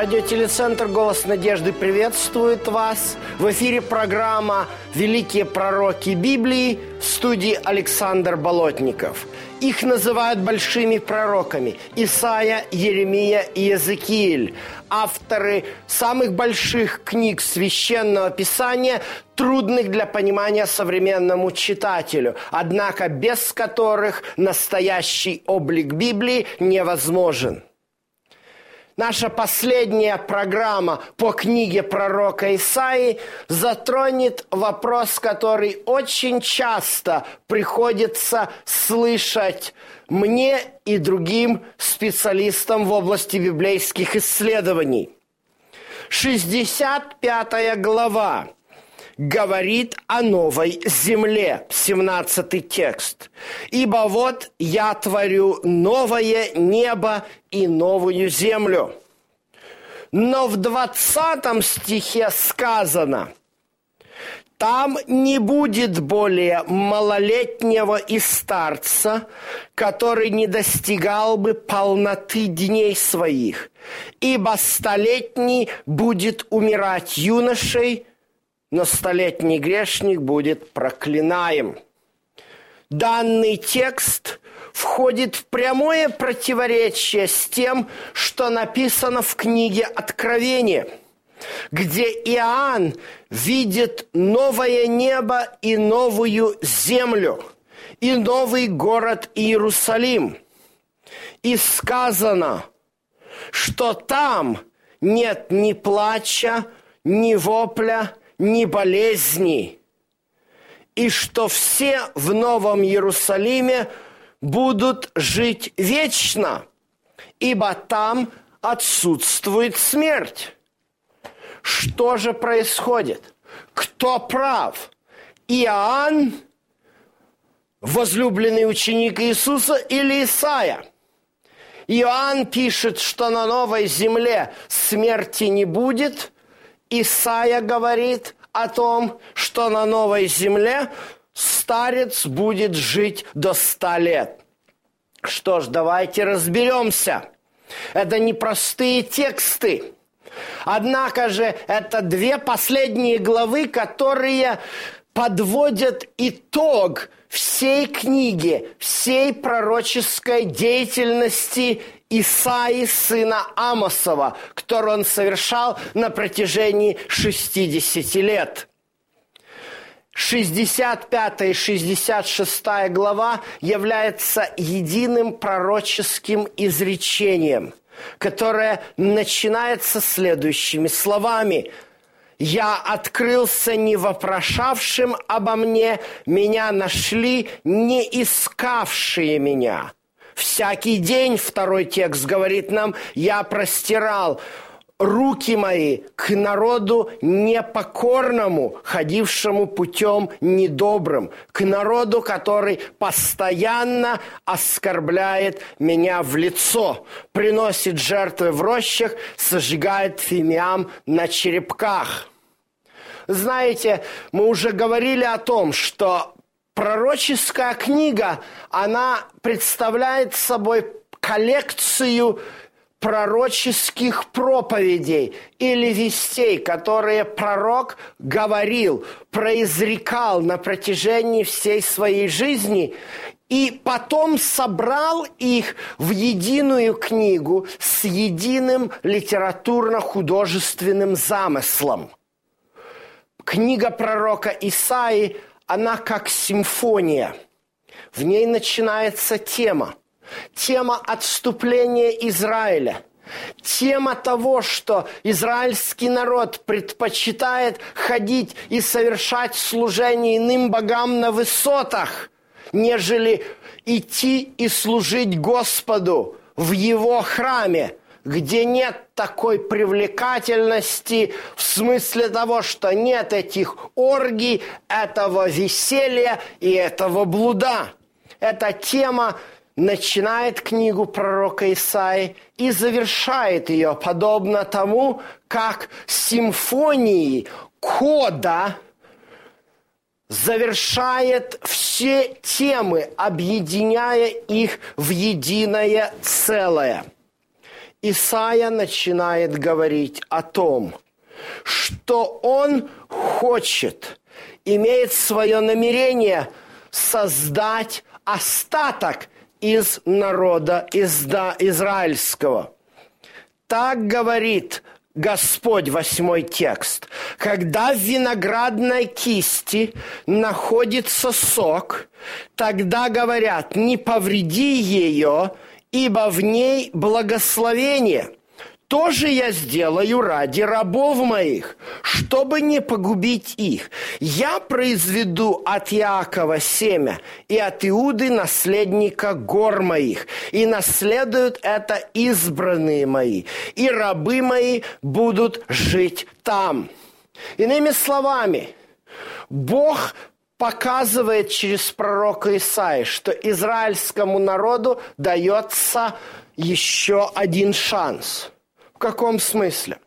Радиотелецентр «Голос надежды» приветствует вас. В эфире программа «Великие пророки Библии» в студии Александр Болотников. Их называют большими пророками – Исаия, Еремия и Иезекииль. Авторы самых больших книг Священного Писания, трудных для понимания современному читателю, однако без которых настоящий облик Библии невозможен – Наша последняя программа по книге пророка Исаи затронет вопрос, который очень часто приходится слышать мне и другим специалистам в области библейских исследований. 65 глава говорит о новой земле. 17 текст. «Ибо вот я творю новое небо и новую землю». Но в 20 стихе сказано, там не будет более малолетнего и старца, который не достигал бы полноты дней своих, ибо столетний будет умирать юношей, но столетний грешник будет проклинаем. Данный текст входит в прямое противоречие с тем, что написано в книге Откровения, где Иоанн видит новое небо и новую землю, и новый город Иерусалим. И сказано, что там нет ни плача, ни вопля, ни болезни, и что все в Новом Иерусалиме будут жить вечно, ибо там отсутствует смерть. Что же происходит? Кто прав? Иоанн, возлюбленный ученик Иисуса, или Исаия? Иоанн пишет, что на новой земле смерти не будет – Исаия говорит о том, что на новой земле старец будет жить до ста лет. Что ж, давайте разберемся. Это непростые тексты. Однако же это две последние главы, которые подводят итог всей книги, всей пророческой деятельности Исаи, сына Амосова, который он совершал на протяжении 60 лет. 65 и 66 глава является единым пророческим изречением, которое начинается следующими словами – я открылся не вопрошавшим обо мне, меня нашли не искавшие меня. Всякий день, второй текст говорит нам, я простирал руки мои к народу непокорному, ходившему путем недобрым, к народу, который постоянно оскорбляет меня в лицо, приносит жертвы в рощах, сожигает фимиам на черепках. Знаете, мы уже говорили о том, что пророческая книга, она представляет собой коллекцию пророческих проповедей или вестей, которые пророк говорил, произрекал на протяжении всей своей жизни, и потом собрал их в единую книгу с единым литературно-художественным замыслом. Книга пророка Исаи она как симфония. В ней начинается тема. Тема отступления Израиля. Тема того, что израильский народ предпочитает ходить и совершать служение иным богам на высотах, нежели идти и служить Господу в Его храме, где нет такой привлекательности в смысле того, что нет этих оргий, этого веселья и этого блуда. Эта тема начинает книгу пророка Исаи и завершает ее, подобно тому, как симфонии кода завершает все темы, объединяя их в единое целое. Исаия начинает говорить о том, что он хочет, имеет свое намерение создать остаток из народа израильского. Так говорит Господь, восьмой текст. Когда в виноградной кисти находится сок, тогда говорят, не повреди ее, ибо в ней благословение – тоже я сделаю ради рабов моих, чтобы не погубить их. Я произведу от Иакова семя и от Иуды наследника гор моих, и наследуют это избранные мои, и рабы мои будут жить там. Иными словами, Бог показывает через пророка Исаи, что израильскому народу дается еще один шанс – в каком смысле?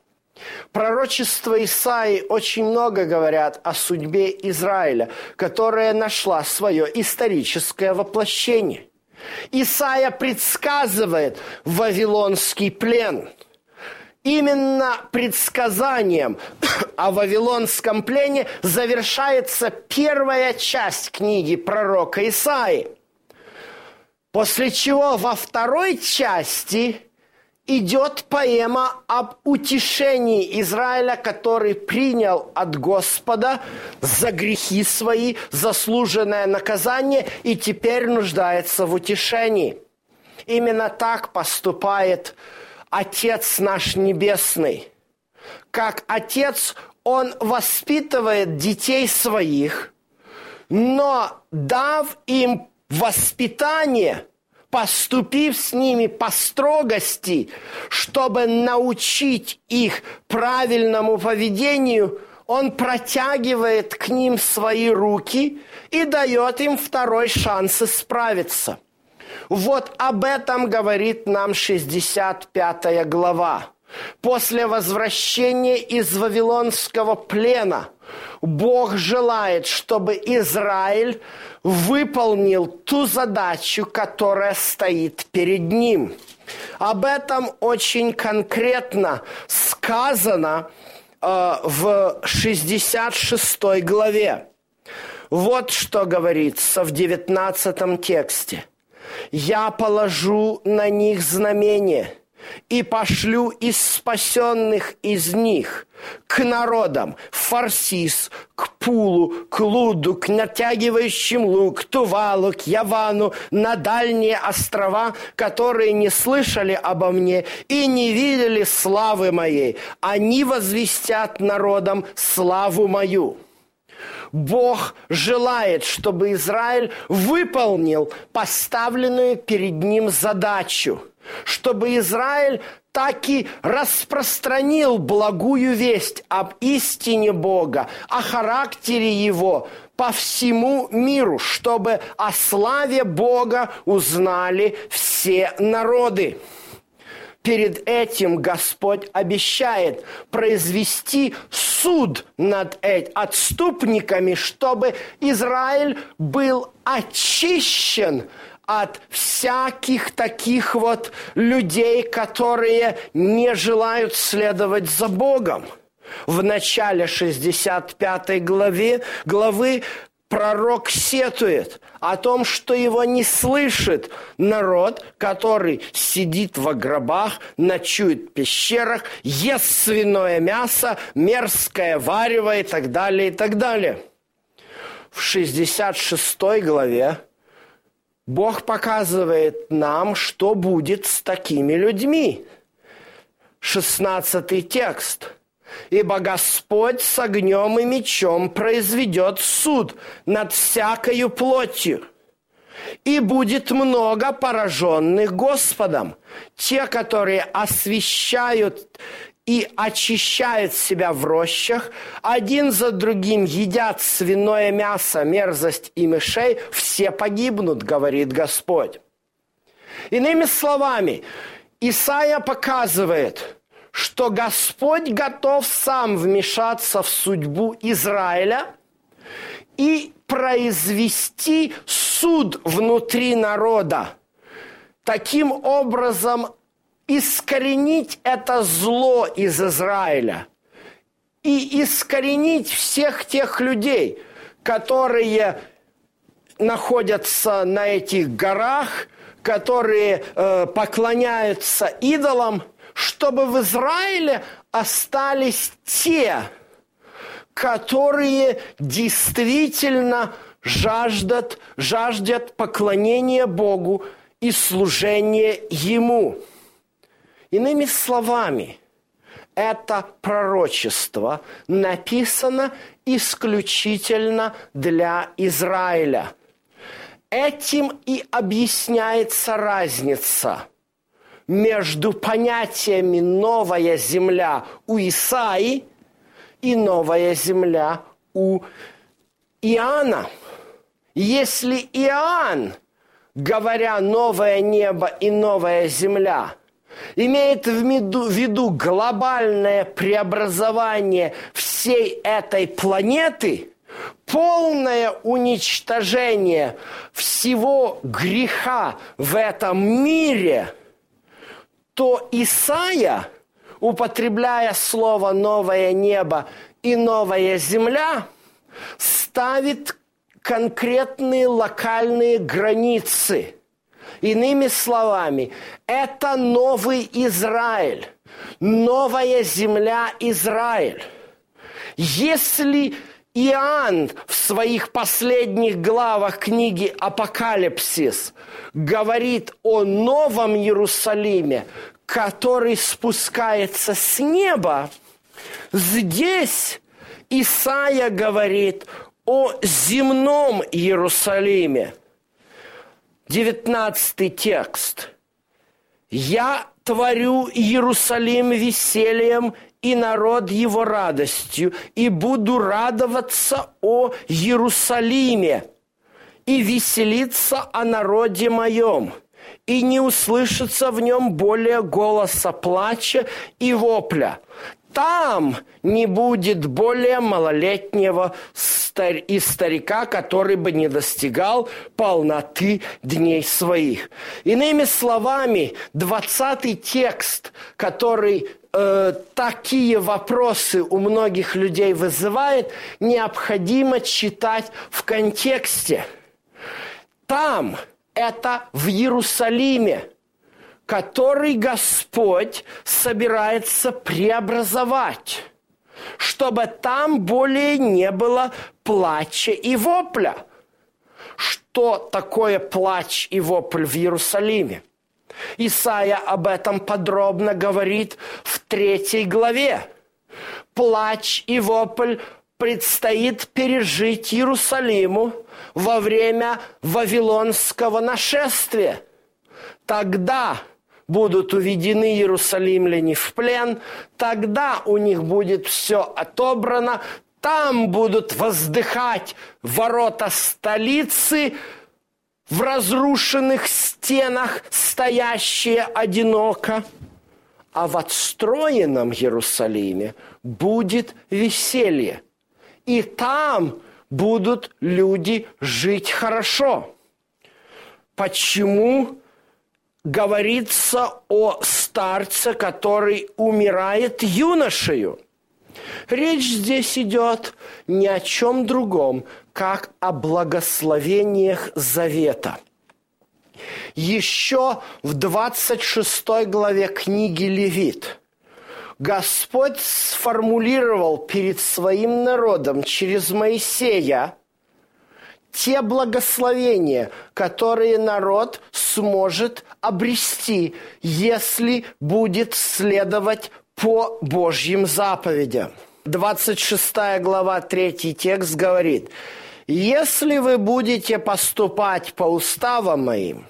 Пророчества Исаи очень много говорят о судьбе Израиля, которая нашла свое историческое воплощение. Исаия предсказывает Вавилонский плен. Именно предсказанием о Вавилонском плене завершается первая часть книги пророка Исаи. После чего во второй части идет поэма об утешении Израиля, который принял от Господа за грехи свои заслуженное наказание и теперь нуждается в утешении. Именно так поступает Отец наш Небесный. Как Отец, Он воспитывает детей своих, но дав им воспитание – поступив с ними по строгости, чтобы научить их правильному поведению, он протягивает к ним свои руки и дает им второй шанс исправиться. Вот об этом говорит нам 65 глава. После возвращения из Вавилонского плена Бог желает, чтобы Израиль выполнил ту задачу, которая стоит перед ним. Об этом очень конкретно сказано э, в 66 главе. Вот что говорится в 19 тексте. «Я положу на них знамение – и пошлю из спасенных из них к народам, Фарсис, к Пулу, к Луду, к натягивающим лук, к Тувалу, к Явану, на дальние острова, которые не слышали обо мне и не видели славы моей. Они возвестят народам славу мою». Бог желает, чтобы Израиль выполнил поставленную перед ним задачу – чтобы Израиль так и распространил благую весть об истине Бога, о характере Его по всему миру, чтобы о славе Бога узнали все народы. Перед этим Господь обещает произвести суд над отступниками, чтобы Израиль был очищен от всяких таких вот людей, которые не желают следовать за Богом. В начале 65 главе, главы пророк сетует о том, что его не слышит народ, который сидит в гробах, ночует в пещерах, ест свиное мясо, мерзкое варево и так далее, и так далее. В 66 главе Бог показывает нам, что будет с такими людьми. Шестнадцатый текст. «Ибо Господь с огнем и мечом произведет суд над всякою плотью, И будет много пораженных Господом. Те, которые освещают и очищают себя в рощах, один за другим едят свиное мясо, мерзость и мышей, все погибнут, говорит Господь. Иными словами, Исаия показывает, что Господь готов сам вмешаться в судьбу Израиля и произвести суд внутри народа. Таким образом, искоренить это зло из Израиля и искоренить всех тех людей, которые находятся на этих горах, которые э, поклоняются идолам, чтобы в Израиле остались те, которые действительно жаждут, жаждет поклонения Богу и служения Ему. Иными словами, это пророчество написано исключительно для Израиля. Этим и объясняется разница между понятиями «новая земля» у Исаи и «новая земля» у Иоанна. Если Иоанн, говоря «новое небо» и «новая земля», имеет в виду глобальное преобразование всей этой планеты, полное уничтожение всего греха в этом мире, то Исаия, употребляя слово «новое небо» и «новая земля», ставит конкретные локальные границы – Иными словами, это новый Израиль, новая земля Израиль. Если Иоанн в своих последних главах книги «Апокалипсис» говорит о новом Иерусалиме, который спускается с неба, здесь Исаия говорит о земном Иерусалиме – 19 текст. «Я творю Иерусалим весельем и народ его радостью, и буду радоваться о Иерусалиме, и веселиться о народе моем, и не услышится в нем более голоса плача и вопля там не будет более малолетнего стар... и старика, который бы не достигал полноты дней своих. Иными словами, 20 текст, который э, такие вопросы у многих людей вызывает, необходимо читать в контексте. Там это в Иерусалиме – который Господь собирается преобразовать, чтобы там более не было плача и вопля. Что такое плач и вопль в Иерусалиме? Исаия об этом подробно говорит в третьей главе. Плач и вопль предстоит пережить Иерусалиму во время Вавилонского нашествия. Тогда будут уведены иерусалимляне в плен, тогда у них будет все отобрано, там будут воздыхать ворота столицы, в разрушенных стенах стоящие одиноко, а в отстроенном Иерусалиме будет веселье. И там будут люди жить хорошо. Почему говорится о старце, который умирает юношею. Речь здесь идет ни о чем другом, как о благословениях завета. Еще в 26 главе книги Левит Господь сформулировал перед своим народом через Моисея те благословения, которые народ сможет обрести, если будет следовать по Божьим заповедям. 26 глава, 3 текст говорит, Если вы будете поступать по уставам моим,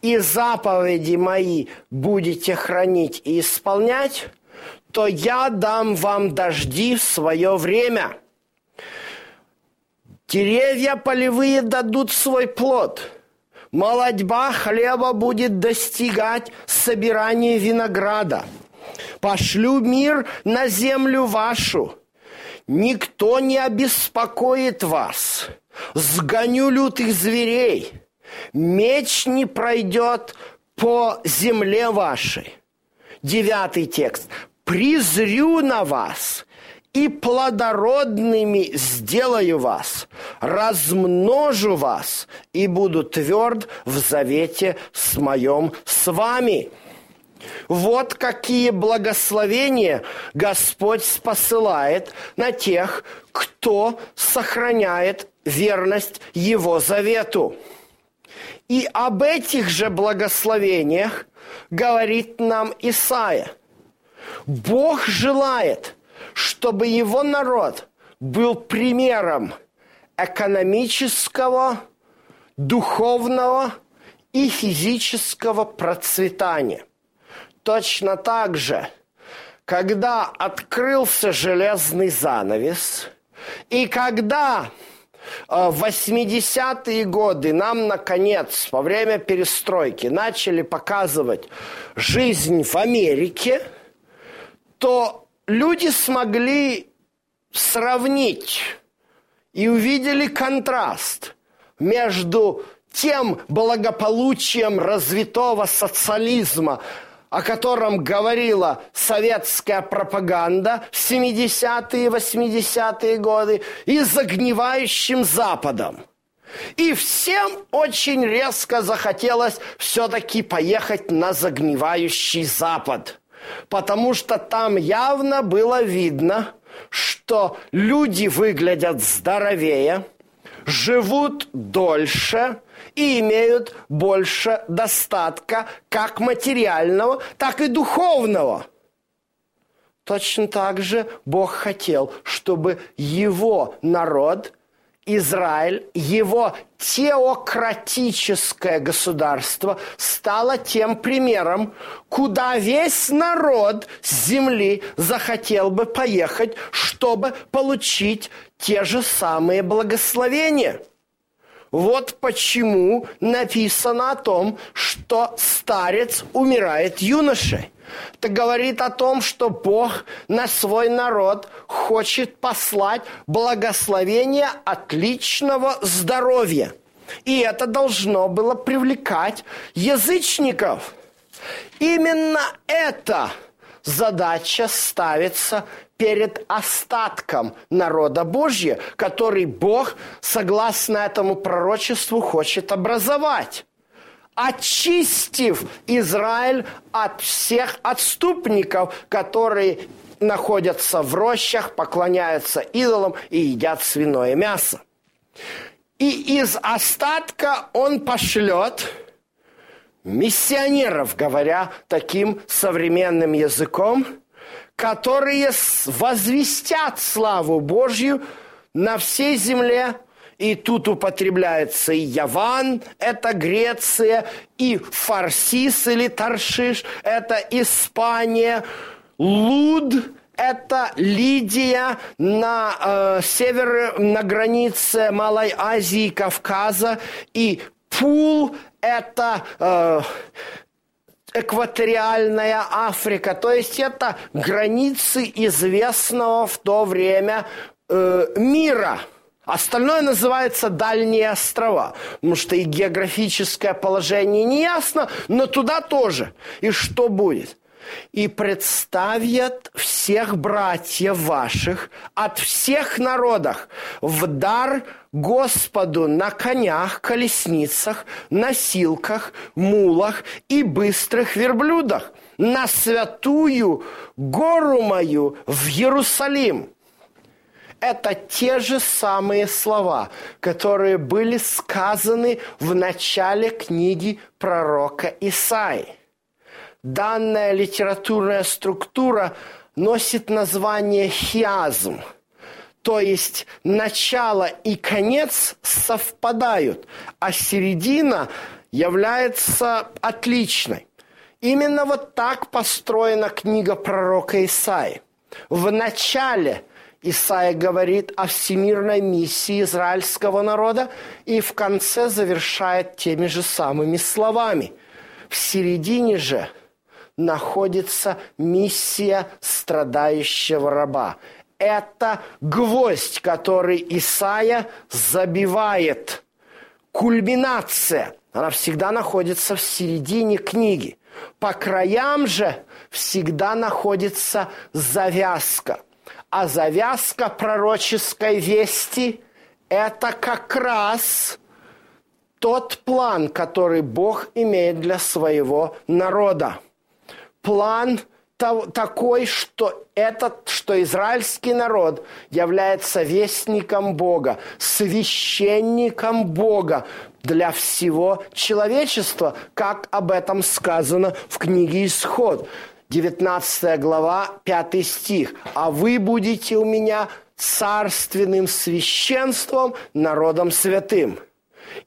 и заповеди мои будете хранить и исполнять, то я дам вам дожди в свое время. Деревья полевые дадут свой плод. Молодьба хлеба будет достигать собирания винограда. Пошлю мир на землю вашу. Никто не обеспокоит вас. Сгоню лютых зверей. Меч не пройдет по земле вашей. Девятый текст призрю на вас и плодородными сделаю вас, размножу вас и буду тверд в завете с моем с вами». Вот какие благословения Господь посылает на тех, кто сохраняет верность Его завету. И об этих же благословениях говорит нам Исаия – Бог желает, чтобы его народ был примером экономического, духовного и физического процветания. Точно так же, когда открылся железный занавес, и когда э, в 80-е годы нам, наконец, во время перестройки начали показывать жизнь в Америке – то люди смогли сравнить и увидели контраст между тем благополучием развитого социализма, о котором говорила советская пропаганда в 70-е и 80-е годы, и загнивающим Западом. И всем очень резко захотелось все-таки поехать на загнивающий Запад – потому что там явно было видно, что люди выглядят здоровее, живут дольше и имеют больше достатка как материального, так и духовного. Точно так же Бог хотел, чтобы его народ – Израиль, его теократическое государство стало тем примером, куда весь народ с земли захотел бы поехать, чтобы получить те же самые благословения. Вот почему написано о том, что старец умирает юношей. Это говорит о том, что Бог на свой народ хочет послать благословение отличного здоровья. И это должно было привлекать язычников. Именно эта задача ставится перед остатком народа Божьего, который Бог, согласно этому пророчеству, хочет образовать очистив Израиль от всех отступников, которые находятся в рощах, поклоняются идолам и едят свиное мясо. И из остатка он пошлет миссионеров, говоря таким современным языком, которые возвестят славу Божью на всей земле – и тут употребляется и Яван, это Греция, и Фарсис или Таршиш, это Испания, Луд, это Лидия на э, север, на границе Малой Азии Кавказа, и Пул – это э, экваториальная Африка, то есть это границы известного в то время э, мира – Остальное называется дальние острова, потому что и географическое положение не ясно, но туда тоже. И что будет? И представят всех братьев ваших от всех народов в дар Господу на конях, колесницах, носилках, мулах и быстрых верблюдах на святую гору мою в Иерусалим – это те же самые слова, которые были сказаны в начале книги пророка Исаи. Данная литературная структура носит название хиазм, То есть начало и конец совпадают, а середина является отличной. Именно вот так построена книга пророка Исаи. В начале Исаия говорит о всемирной миссии израильского народа и в конце завершает теми же самыми словами. В середине же находится миссия страдающего раба. Это гвоздь, который Исаия забивает. Кульминация. Она всегда находится в середине книги. По краям же всегда находится завязка. А завязка пророческой вести – это как раз тот план, который Бог имеет для своего народа. План такой, что этот, что израильский народ является вестником Бога, священником Бога, для всего человечества, как об этом сказано в книге «Исход». 19 глава, 5 стих. «А вы будете у меня царственным священством, народом святым».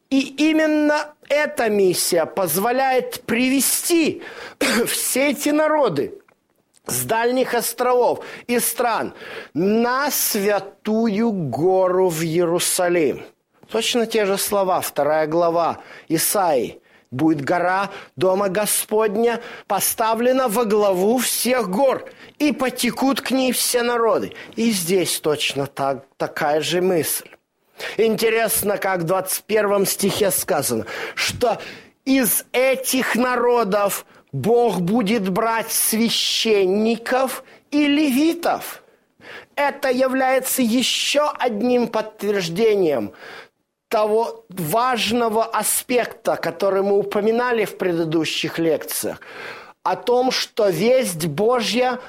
И именно эта миссия позволяет привести все эти народы с дальних островов и стран на святую гору в Иерусалим – Точно те же слова, вторая глава Исаи. Будет гора Дома Господня поставлена во главу всех гор, и потекут к ней все народы. И здесь точно так, такая же мысль. Интересно, как в 21 стихе сказано, что из этих народов Бог будет брать священников и левитов. Это является еще одним подтверждением того важного аспекта, который мы упоминали в предыдущих лекциях, о том, что весть Божья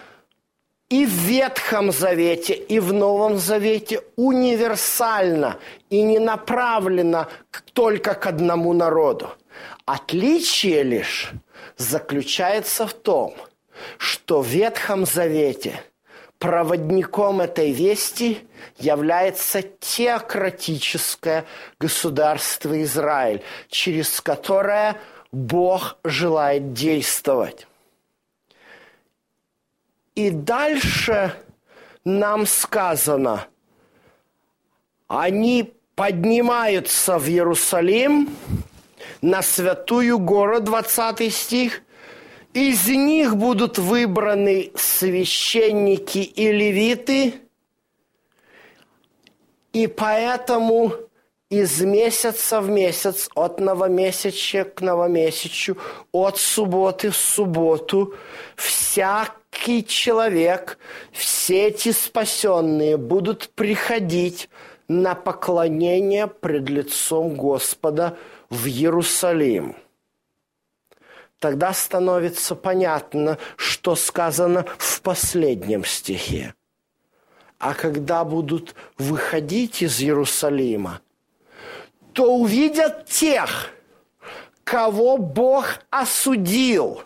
и в Ветхом Завете, и в Новом Завете универсальна и не направлена только к одному народу. Отличие лишь заключается в том, что в Ветхом Завете – проводником этой вести является теократическое государство Израиль, через которое Бог желает действовать. И дальше нам сказано, они поднимаются в Иерусалим на святую гору, 20 стих, из них будут выбраны священники и левиты, и поэтому из месяца в месяц, от новомесяча к новомесячу, от субботы в субботу, всякий человек, все эти спасенные будут приходить на поклонение пред лицом Господа в Иерусалим – тогда становится понятно, что сказано в последнем стихе. А когда будут выходить из Иерусалима, то увидят тех, кого Бог осудил,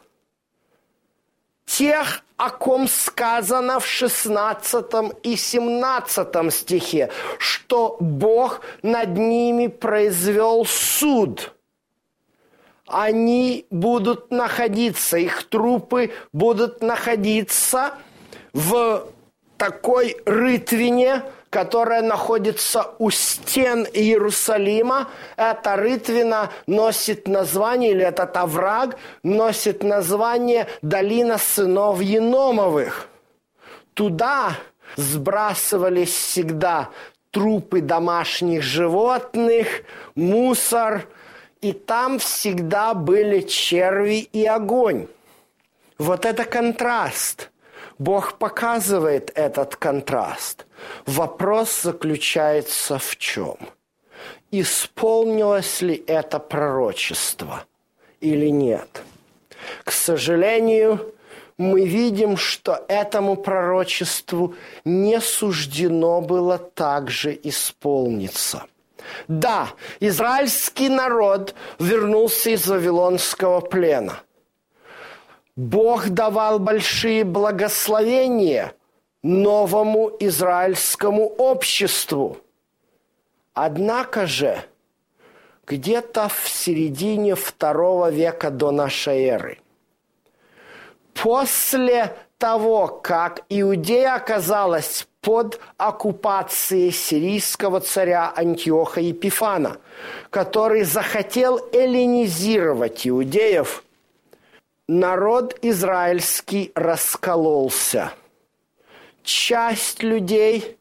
тех, о ком сказано в 16 и 17 стихе, что Бог над ними произвел суд – они будут находиться, их трупы будут находиться в такой рытвине, которая находится у стен Иерусалима. Эта рытвина носит название, или этот овраг носит название «Долина сынов Еномовых». Туда сбрасывались всегда трупы домашних животных, мусор – и там всегда были черви и огонь. Вот это контраст. Бог показывает этот контраст. Вопрос заключается в чем? Исполнилось ли это пророчество или нет? К сожалению, мы видим, что этому пророчеству не суждено было также исполниться – да, израильский народ вернулся из Вавилонского плена. Бог давал большие благословения новому израильскому обществу. Однако же, где-то в середине второго века до нашей эры, после того, как Иудея оказалась под оккупацией сирийского царя Антиоха Епифана, который захотел эллинизировать иудеев, народ израильский раскололся. Часть людей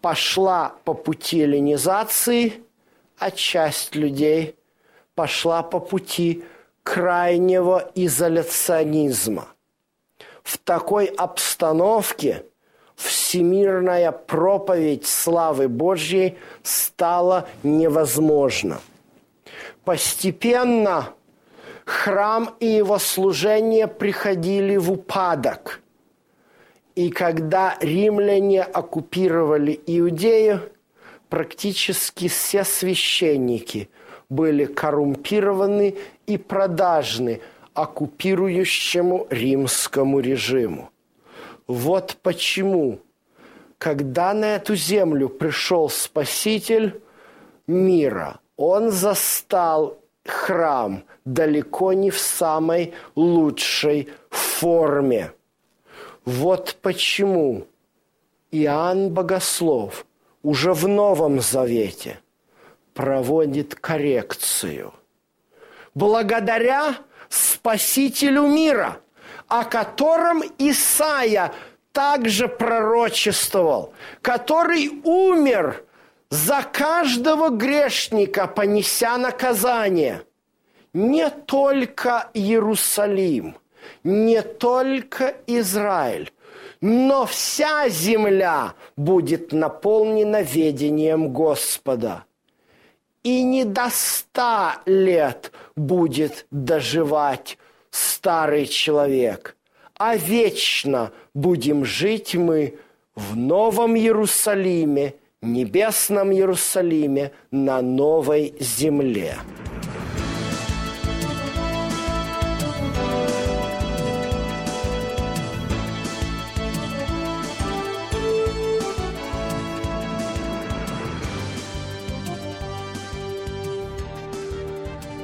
пошла по пути эллинизации, а часть людей пошла по пути крайнего изоляционизма. В такой обстановке всемирная проповедь славы Божьей стала невозможна. Постепенно храм и его служение приходили в упадок. И когда римляне оккупировали Иудею, практически все священники были коррумпированы и продажны оккупирующему римскому режиму. Вот почему, когда на эту землю пришел Спаситель мира, он застал храм далеко не в самой лучшей форме. Вот почему Иоанн Богослов уже в Новом Завете проводит коррекцию. Благодаря Спасителю мира, о котором Исаия также пророчествовал, который умер за каждого грешника, понеся наказание. Не только Иерусалим, не только Израиль, но вся земля будет наполнена ведением Господа. И не до ста лет будет доживать старый человек, а вечно будем жить мы в Новом Иерусалиме, небесном Иерусалиме, на новой земле.